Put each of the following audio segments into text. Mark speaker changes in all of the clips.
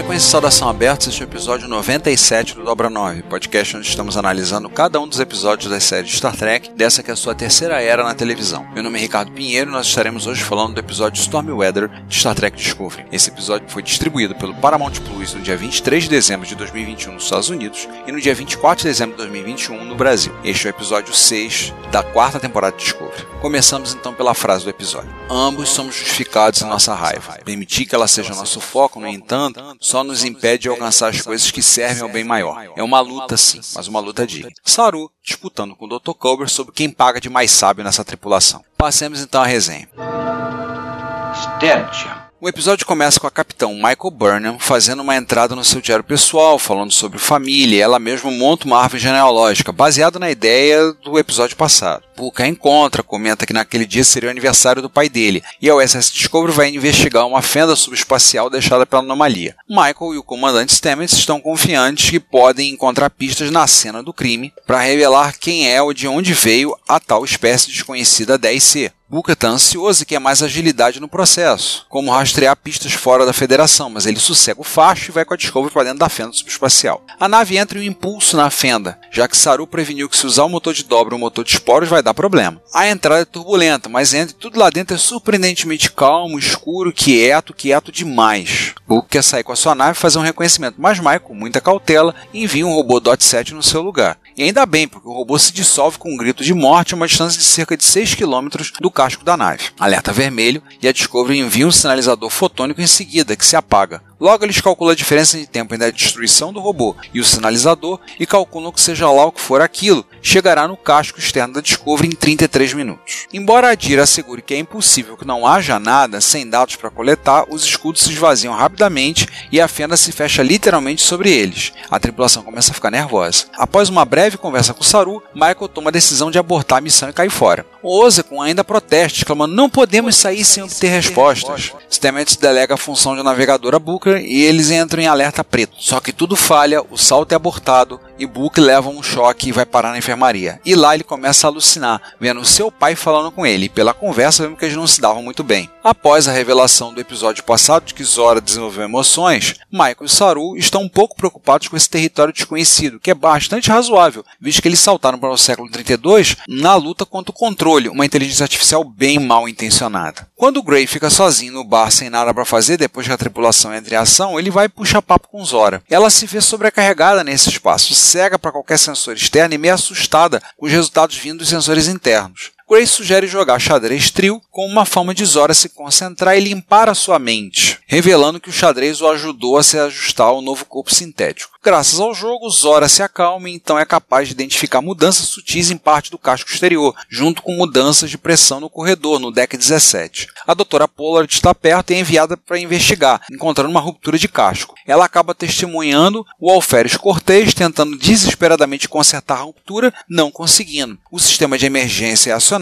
Speaker 1: Frequência e saudação abertos, este é o episódio 97 do Dobra 9, podcast onde estamos analisando cada um dos episódios das séries de Star Trek, dessa que é a sua terceira era na televisão. Meu nome é Ricardo Pinheiro e nós estaremos hoje falando do episódio Stormy Weather de Star Trek Discovery. Esse episódio foi distribuído pelo Paramount Plus no dia 23 de dezembro de 2021 nos Estados Unidos e no dia 24 de dezembro de 2021 no Brasil. Este é o episódio 6 da quarta temporada de Discovery. Começamos então pela frase do episódio. Ambos somos justificados em nossa raiva. Permitir que ela seja nosso foco, no entanto, só nos impede de alcançar as coisas que servem ao bem maior. É uma luta, sim, mas uma luta digna. Saru disputando com o Dr. Culber sobre quem paga de mais sábio nessa tripulação. Passemos então à resenha. Stench. O episódio começa com a capitão Michael Burnham fazendo uma entrada no seu diário pessoal, falando sobre família. Ela mesma monta uma árvore genealógica, baseada na ideia do episódio passado. Puka encontra, comenta que naquele dia seria o aniversário do pai dele, e a USS Discovery vai investigar uma fenda subespacial deixada pela anomalia. Michael e o comandante Stamets estão confiantes que podem encontrar pistas na cena do crime para revelar quem é ou de onde veio a tal espécie desconhecida 10C. Booker está ansioso e quer mais agilidade no processo, como rastrear pistas fora da federação, mas ele sossega o facho e vai com a Discovery para dentro da fenda subespacial. A nave entra em um impulso na fenda, já que Saru preveniu que se usar o motor de dobra ou o motor de esporos vai dar problema. A entrada é turbulenta, mas entre tudo lá dentro é surpreendentemente calmo, escuro, quieto, quieto demais. Booker quer sair com a sua nave e fazer um reconhecimento, mas Michael, com muita cautela, envia um robô DOT 7 no seu lugar. E ainda bem, porque o robô se dissolve com um grito de morte a uma distância de cerca de 6 km do casco da nave. Alerta vermelho e a Discovery envia um sinalizador fotônico em seguida, que se apaga. Logo, eles calculam a diferença de tempo entre a destruição do robô e o sinalizador e calculam que seja lá o que for aquilo, chegará no casco externo da Discovery em 33 minutos. Embora a assegure que é impossível que não haja nada sem dados para coletar, os escudos se esvaziam rapidamente e a fenda se fecha literalmente sobre eles. A tripulação começa a ficar nervosa. Após uma breve conversa com Saru, Michael toma a decisão de abortar a missão e cair fora. O Ozekon ainda protesta, exclamando: Não podemos sair sem obter respostas. Stamets delega a função de navegador a Booker e eles entram em alerta preto. Só que tudo falha, o salto é abortado e Book leva um choque e vai parar na enfermaria. E lá ele começa a alucinar, vendo seu pai falando com ele. Pela conversa, vemos que eles não se davam muito bem. Após a revelação do episódio passado de que Zora desenvolveu emoções, Michael e Saru estão um pouco preocupados com esse território desconhecido, que é bastante razoável, visto que eles saltaram para o século 32 na luta contra o controle, uma inteligência artificial bem mal intencionada. Quando Gray fica sozinho no bar sem nada para fazer depois que a tripulação entra em ação, ele vai puxar papo com Zora. Ela se vê sobrecarregada nesse espaço, cega para qualquer sensor externo e meio assustada com os resultados vindo dos sensores internos. Grace sugere jogar xadrez trio como uma forma de Zora se concentrar e limpar a sua mente, revelando que o xadrez o ajudou a se ajustar ao novo corpo sintético. Graças ao jogo, Zora se acalma e então é capaz de identificar mudanças sutis em parte do casco exterior, junto com mudanças de pressão no corredor, no deck 17. A doutora Pollard está perto e é enviada para investigar, encontrando uma ruptura de casco. Ela acaba testemunhando o Alferes Cortez tentando desesperadamente consertar a ruptura, não conseguindo. O sistema de emergência é acionado,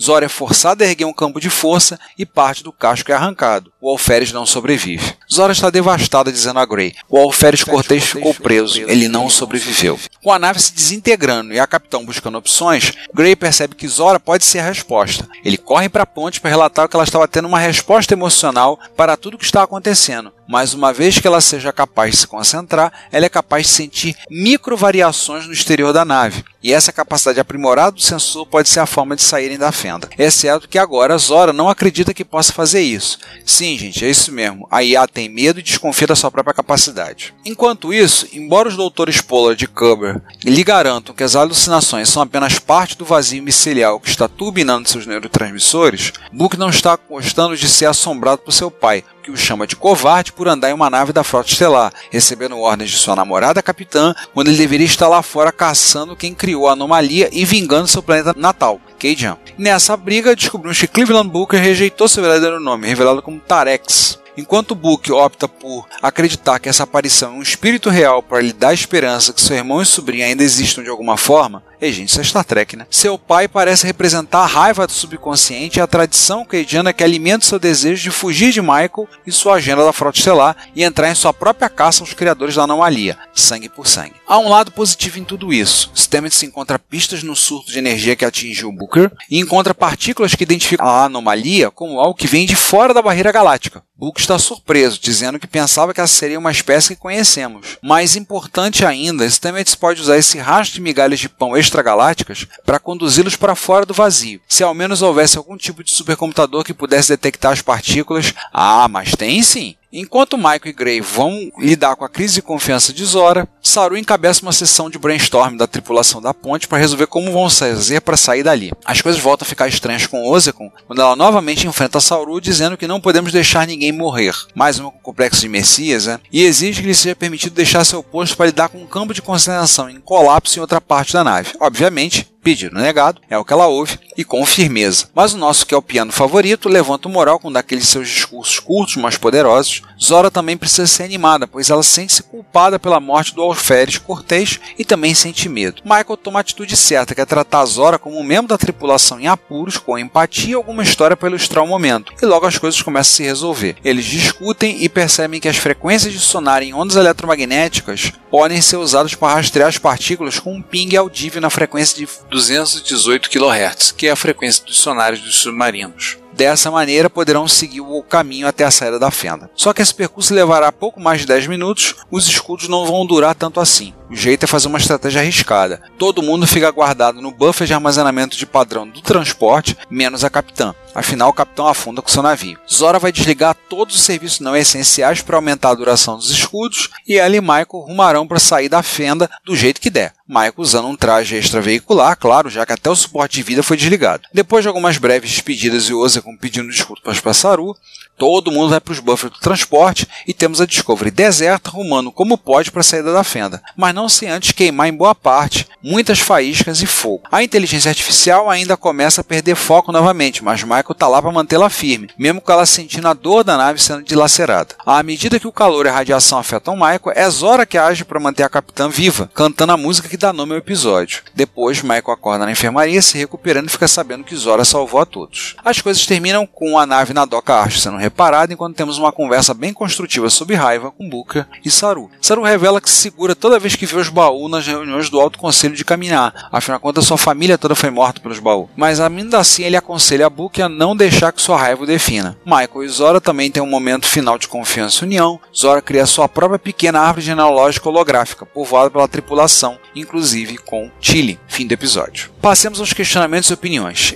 Speaker 1: Zora é forçada a erguer um campo de força e parte do casco é arrancado. O Alferes não sobrevive. Zora está devastada, dizendo a Grey. O Alferes Cortez ficou preso, ele não sobreviveu. Com a nave se desintegrando e a capitão buscando opções, Gray percebe que Zora pode ser a resposta. Ele corre para a ponte para relatar que ela estava tendo uma resposta emocional para tudo o que está acontecendo. Mas uma vez que ela seja capaz de se concentrar, ela é capaz de sentir microvariações no exterior da nave. E essa capacidade aprimorada do sensor pode ser a forma de saírem da fenda. Exceto que agora Zora não acredita que possa fazer isso. Sim, Sim, gente, é isso mesmo. A IA tem medo e desconfia da sua própria capacidade. Enquanto isso, embora os doutores Pollard e Kuber lhe garantam que as alucinações são apenas parte do vazio micelial que está turbinando seus neurotransmissores, Book não está gostando de ser assombrado por seu pai, que o chama de covarde por andar em uma nave da frota estelar, recebendo ordens de sua namorada capitã, quando ele deveria estar lá fora caçando quem criou a anomalia e vingando seu planeta natal, Keijan. Nessa briga, descobrimos que Cleveland Booker rejeitou seu verdadeiro nome, revelado como Tarex. Enquanto Book opta por acreditar que essa aparição é um espírito real para lhe dar esperança que seu irmão e sobrinha ainda existam de alguma forma, Ei, gente, isso é Star Trek, né? Seu pai parece representar a raiva do subconsciente e a tradição keidiana que alimenta seu desejo de fugir de Michael e sua agenda da frota estelar e entrar em sua própria caça aos criadores da anomalia, sangue por sangue. Há um lado positivo em tudo isso. Stamets encontra pistas no surto de energia que atingiu Booker e encontra partículas que identificam a anomalia como algo que vem de fora da barreira galáctica. Book está surpreso, dizendo que pensava que essa seria uma espécie que conhecemos. Mais importante ainda, Stamets pode usar esse rastro de migalhas de pão extragalácticas para conduzi-los para fora do vazio. Se ao menos houvesse algum tipo de supercomputador que pudesse detectar as partículas, ah, mas tem sim. Enquanto Michael e Gray vão lidar com a crise de confiança de Zora, Saru encabeça uma sessão de brainstorm da tripulação da ponte para resolver como vão fazer para sair dali. As coisas voltam a ficar estranhas com Ozekon quando ela novamente enfrenta Saru dizendo que não podemos deixar ninguém morrer, mais uma com complexo de Messias, né? e exige que lhe seja permitido deixar seu posto para lidar com um campo de concentração em colapso em outra parte da nave. Obviamente, Pedido negado, é o que ela ouve, e com firmeza. Mas o nosso que é o piano favorito levanta o moral com daqueles seus discursos curtos, mas poderosos. Zora também precisa ser animada, pois ela sente-se culpada pela morte do alferes Cortês e também sente medo. Michael toma a atitude certa, que é tratar Zora como um membro da tripulação em apuros, com empatia e alguma história para ilustrar o momento. E logo as coisas começam a se resolver. Eles discutem e percebem que as frequências de sonar em ondas eletromagnéticas podem ser usadas para rastrear as partículas com um ping audível na frequência de 218 kHz, que é a frequência dos sonares dos submarinos. Dessa maneira, poderão seguir o caminho até a saída da fenda. Só que esse percurso levará pouco mais de 10 minutos, os escudos não vão durar tanto assim. O jeito é fazer uma estratégia arriscada. Todo mundo fica guardado no buffer de armazenamento de padrão do transporte, menos a capitã. Afinal, o capitão afunda com seu navio. Zora vai desligar todos os serviços não essenciais para aumentar a duração dos escudos e ela e Michael rumarão para sair da fenda do jeito que der. Michael usando um traje extraveicular, claro, já que até o suporte de vida foi desligado. Depois de algumas breves despedidas e Ozekon pedindo desculpas para Saru, todo mundo vai para os buffers do transporte e temos a Discovery deserta rumando como pode para a saída da fenda, mas não sem antes queimar em boa parte muitas faíscas e fogo. A inteligência artificial ainda começa a perder foco novamente, mas Michael está lá para mantê-la firme, mesmo com ela sentindo a dor da nave sendo dilacerada. À medida que o calor e a radiação afetam Michael, é Zora que age para manter a capitã viva, cantando a música que dá nome ao episódio. Depois, Michael acorda na enfermaria, se recuperando e fica sabendo que Zora salvou a todos. As coisas terminam com a nave na doca Archer sendo reparada, enquanto temos uma conversa bem construtiva sobre raiva com Booker e Saru. Saru revela que se segura toda vez que vê os baús nas reuniões do Alto Conselho de Caminhar, afinal de contas sua família toda foi morta pelos baús. Mas ainda assim ele aconselha a Booker a não deixar que sua raiva o defina. Michael e Zora também têm um momento final de confiança e união. Zora cria sua própria pequena árvore genealógica holográfica, povoada pela tripulação, inclusive com Chile. Fim do episódio. Passemos aos questionamentos e opiniões.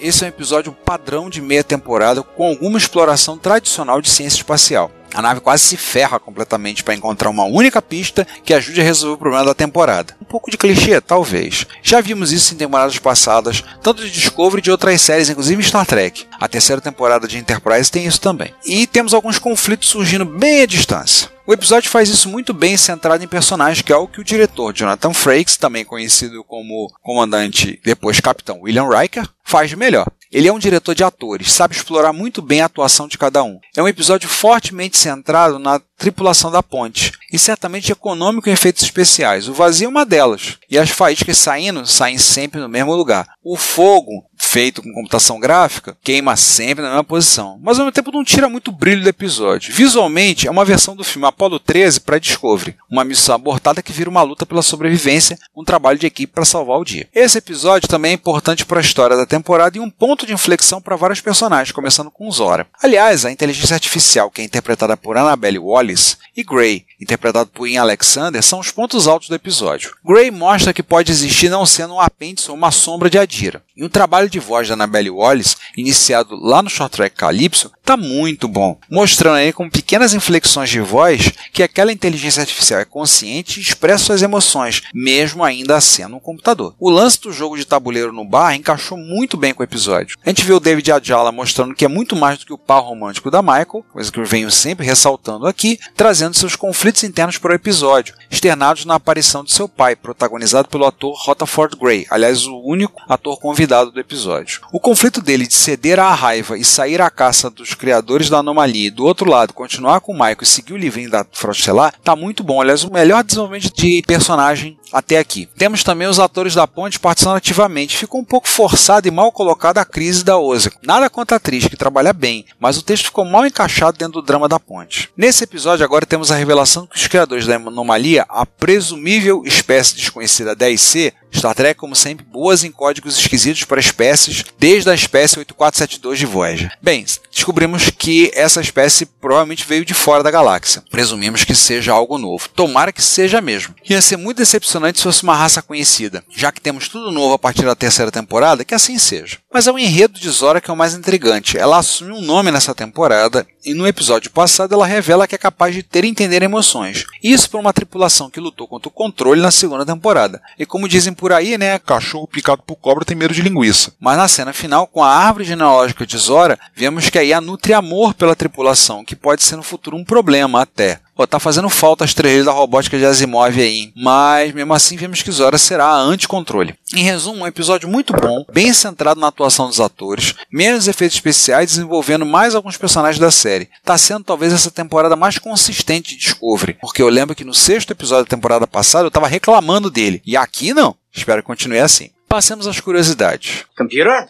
Speaker 1: Esse é um episódio padrão de meia temporada com alguma exploração tradicional de ciência espacial. A nave quase se ferra completamente para encontrar uma única pista que ajude a resolver o problema da temporada. Um pouco de clichê, talvez. Já vimos isso em temporadas passadas, tanto de Discovery e de outras séries, inclusive Star Trek. A terceira temporada de Enterprise tem isso também. E temos alguns conflitos surgindo bem à distância. O episódio faz isso muito bem centrado em personagens, que é o que o diretor Jonathan Frakes, também conhecido como comandante depois capitão William Riker, faz melhor. Ele é um diretor de atores, sabe explorar muito bem a atuação de cada um. É um episódio fortemente centrado na tripulação da ponte e certamente econômico em efeitos especiais. O vazio é uma delas. E as faíscas saindo saem sempre no mesmo lugar. O fogo feito com computação gráfica, queima sempre na mesma posição, mas ao mesmo tempo não tira muito brilho do episódio. Visualmente, é uma versão do filme Apollo 13 para Discovery, uma missão abortada que vira uma luta pela sobrevivência, um trabalho de equipe para salvar o dia. Esse episódio também é importante para a história da temporada e um ponto de inflexão para vários personagens, começando com Zora. Aliás, a inteligência artificial, que é interpretada por Annabelle Wallis, e Gray, interpretado por Ian Alexander, são os pontos altos do episódio. Gray mostra que pode existir não sendo um apêndice ou uma sombra de Adira. E o trabalho de voz da Annabelle Wallis, iniciado lá no short track Calypso, está muito bom, mostrando aí com pequenas inflexões de voz que aquela inteligência artificial é consciente e expressa suas emoções, mesmo ainda sendo um computador. O lance do jogo de tabuleiro no bar encaixou muito bem com o episódio. A gente viu o David Ajala mostrando que é muito mais do que o par romântico da Michael, coisa que eu venho sempre ressaltando aqui, trazendo seus conflitos internos para o episódio, externados na aparição de seu pai, protagonizado pelo ator Rutherford Gray, aliás, o único ator convidado do episódio. O conflito dele de ceder à raiva e sair à caça dos criadores da anomalia e do outro lado continuar com o Michael e seguir o livrinho da Frota Estelar, tá muito bom. Aliás, o melhor desenvolvimento de personagem até aqui. Temos também os atores da ponte participando ativamente. Ficou um pouco forçado e mal colocada a crise da Oza. Nada contra a atriz, que trabalha bem, mas o texto ficou mal encaixado dentro do drama da ponte. Nesse episódio, agora temos a revelação que os criadores da anomalia, a presumível espécie desconhecida 10C, Star Trek, como sempre, boas em códigos esquisitos para espécies, desde a espécie 8472 de Voyager. Bem, descobrimos que essa espécie provavelmente veio de fora da galáxia. Presumimos que seja algo novo. Tomara que seja mesmo. Ia ser muito decepcionante se fosse uma raça conhecida, já que temos tudo novo a partir da terceira temporada, que assim seja. Mas é o enredo de Zora que é o mais intrigante. Ela assume um nome nessa temporada e no episódio passado ela revela que é capaz de ter e entender emoções. Isso por uma tripulação que lutou contra o controle na segunda temporada. E como dizem por aí, né? Cachorro picado por cobra tem medo de linguiça. Mas na cena final, com a árvore genealógica de Zora, vemos que a nutre amor pela tripulação, que pode ser no futuro um problema até. Pô, tá fazendo falta as três da robótica de Asimov aí, mas mesmo assim vemos que Zora será anti-controle. Em resumo, um episódio muito bom, bem centrado na atuação dos atores, menos efeitos especiais desenvolvendo mais alguns personagens da série. Tá sendo talvez essa temporada mais consistente de Discovery, porque eu lembro que no sexto episódio da temporada passada eu tava reclamando dele, e aqui não. Espero que continue assim. Passemos às curiosidades.
Speaker 2: Computer?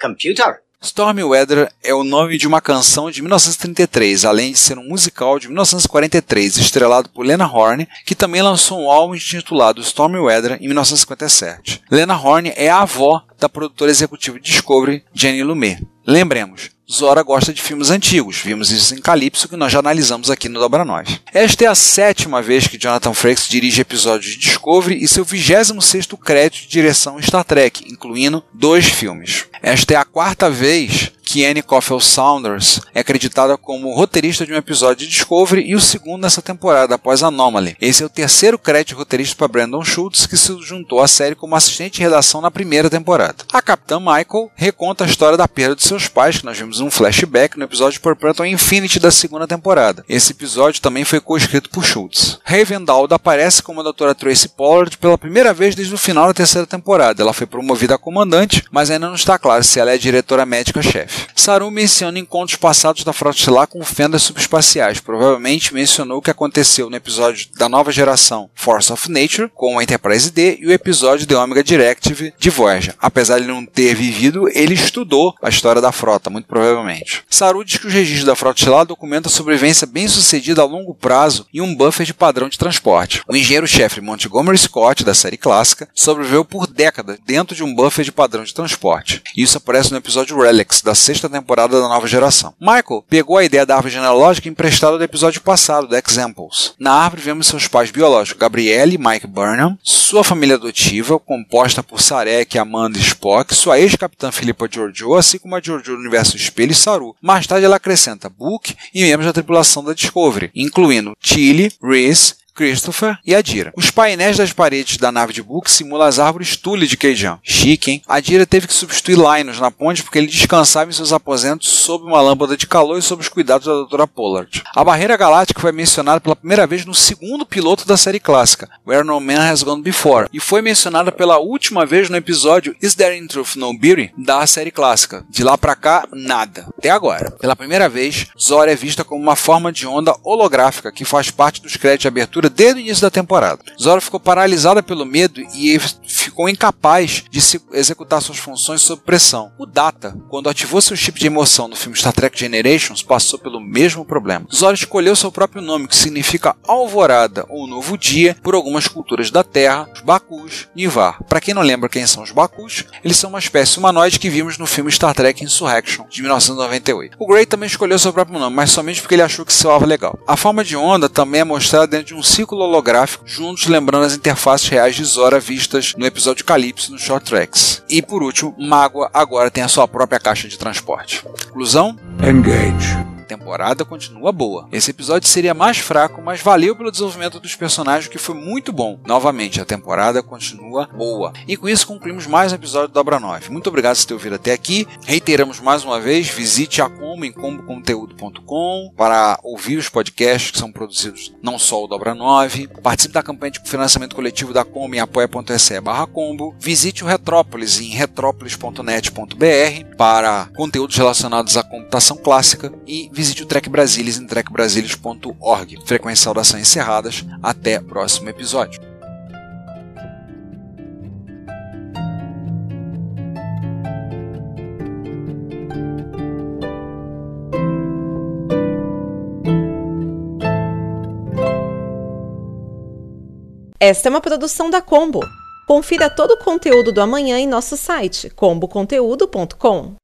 Speaker 2: Computer?
Speaker 1: Stormy Weather é o nome de uma canção de 1933, além de ser um musical de 1943, estrelado por Lena Horne, que também lançou um álbum intitulado Stormy Weather em 1957. Lena Horne é a avó da produtora executiva de Discovery, Jenny Lumet. Lembremos, Zora gosta de filmes antigos, vimos isso em Calypso que nós já analisamos aqui no Dobra. Esta é a sétima vez que Jonathan Frakes dirige episódios de Discovery e seu 26º crédito de direção Star Trek, incluindo dois filmes. Esta é a quarta vez que Annie Coffell Saunders é acreditada como roteirista de um episódio de Discovery e o segundo nessa temporada, após Anomaly. Esse é o terceiro crédito roteirista para Brandon Schultz, que se juntou à série como assistente de redação na primeira temporada. A Capitã Michael reconta a história da perda de seus pais, que nós vimos um flashback no episódio Perpetual Infinity da segunda temporada. Esse episódio também foi co-escrito por Schultz. Raven Dowd aparece como a doutora Tracy Pollard pela primeira vez desde o final da terceira temporada. Ela foi promovida a comandante, mas ainda não está claro se ela é diretora médica-chefe. Saru menciona encontros passados da Frota Estelar com fendas subespaciais. Provavelmente mencionou o que aconteceu no episódio da nova geração Force of Nature com a Enterprise D e o episódio The Omega Directive de Voyager. Apesar de não ter vivido, ele estudou a história da frota, muito provavelmente. Saru diz que os registros da Frota Estelar documentam a sobrevivência bem sucedida a longo prazo e um buffer de padrão de transporte. O engenheiro-chefe Montgomery Scott, da série clássica, sobreviveu por décadas dentro de um buffer de padrão de transporte. Isso aparece no episódio Relics, da sexta temporada da nova geração. Michael pegou a ideia da árvore genealógica emprestada do episódio passado, The Examples. Na árvore vemos seus pais biológicos, Gabrielle e Mike Burnham, sua família adotiva, composta por Sarek, Amanda e Spock, sua ex-capitã Philippa Georgiou, assim como a Georgiou do universo Espelho e Saru. Mais tarde ela acrescenta Book e membros da tripulação da Discovery, incluindo Tilly, Reese, Christopher e Adira. Os painéis das paredes da nave de Book simulam as árvores Tule de Keijan. Chique, hein? Adira teve que substituir Linus na ponte porque ele descansava em seus aposentos sob uma lâmpada de calor e sob os cuidados da Dra. Pollard. A barreira galáctica foi mencionada pela primeira vez no segundo piloto da série clássica, Where No Man Has Gone Before, e foi mencionada pela última vez no episódio Is There in Truth No Beauty da série clássica. De lá pra cá, nada. Até agora. Pela primeira vez, Zora é vista como uma forma de onda holográfica que faz parte dos créditos de abertura desde o início da temporada. Zora ficou paralisada pelo medo e ficou incapaz de executar suas funções sob pressão. O Data, quando ativou seu chip de emoção no filme Star Trek Generations, passou pelo mesmo problema. Zora escolheu seu próprio nome, que significa alvorada ou novo dia, por algumas culturas da Terra, os Bakus, Nivar. Para quem não lembra quem são os Bakus, eles são uma espécie humanoide que vimos no filme Star Trek Insurrection, de 1998. O Gray também escolheu seu próprio nome, mas somente porque ele achou que soava legal. A forma de onda também é mostrada dentro de um ciclo holográfico, juntos lembrando as interfaces reais de Zora vistas no episódio Calypso no Short Tracks. E por último, Mágoa agora tem a sua própria caixa de transporte. Conclusão? Engage temporada continua boa. Esse episódio seria mais fraco, mas valeu pelo desenvolvimento dos personagens que foi muito bom. Novamente, a temporada continua boa. E com isso concluímos mais um episódio do Dobra 9. Muito obrigado por ter ouvido até aqui. Reiteramos mais uma vez, visite a Combo em comboconteúdo.com para ouvir os podcasts que são produzidos não só o Dobra 9. Participe da campanha de financiamento coletivo da Combo em apoia.se barra combo. Visite o Retrópolis em retrópolis.net.br para conteúdos relacionados à computação clássica e o Trek Brasilis em trekbrasilis.org. Frequência saudação encerradas. Até próximo episódio.
Speaker 3: Esta é uma produção da Combo. Confira todo o conteúdo do amanhã em nosso site comboconteúdo.com.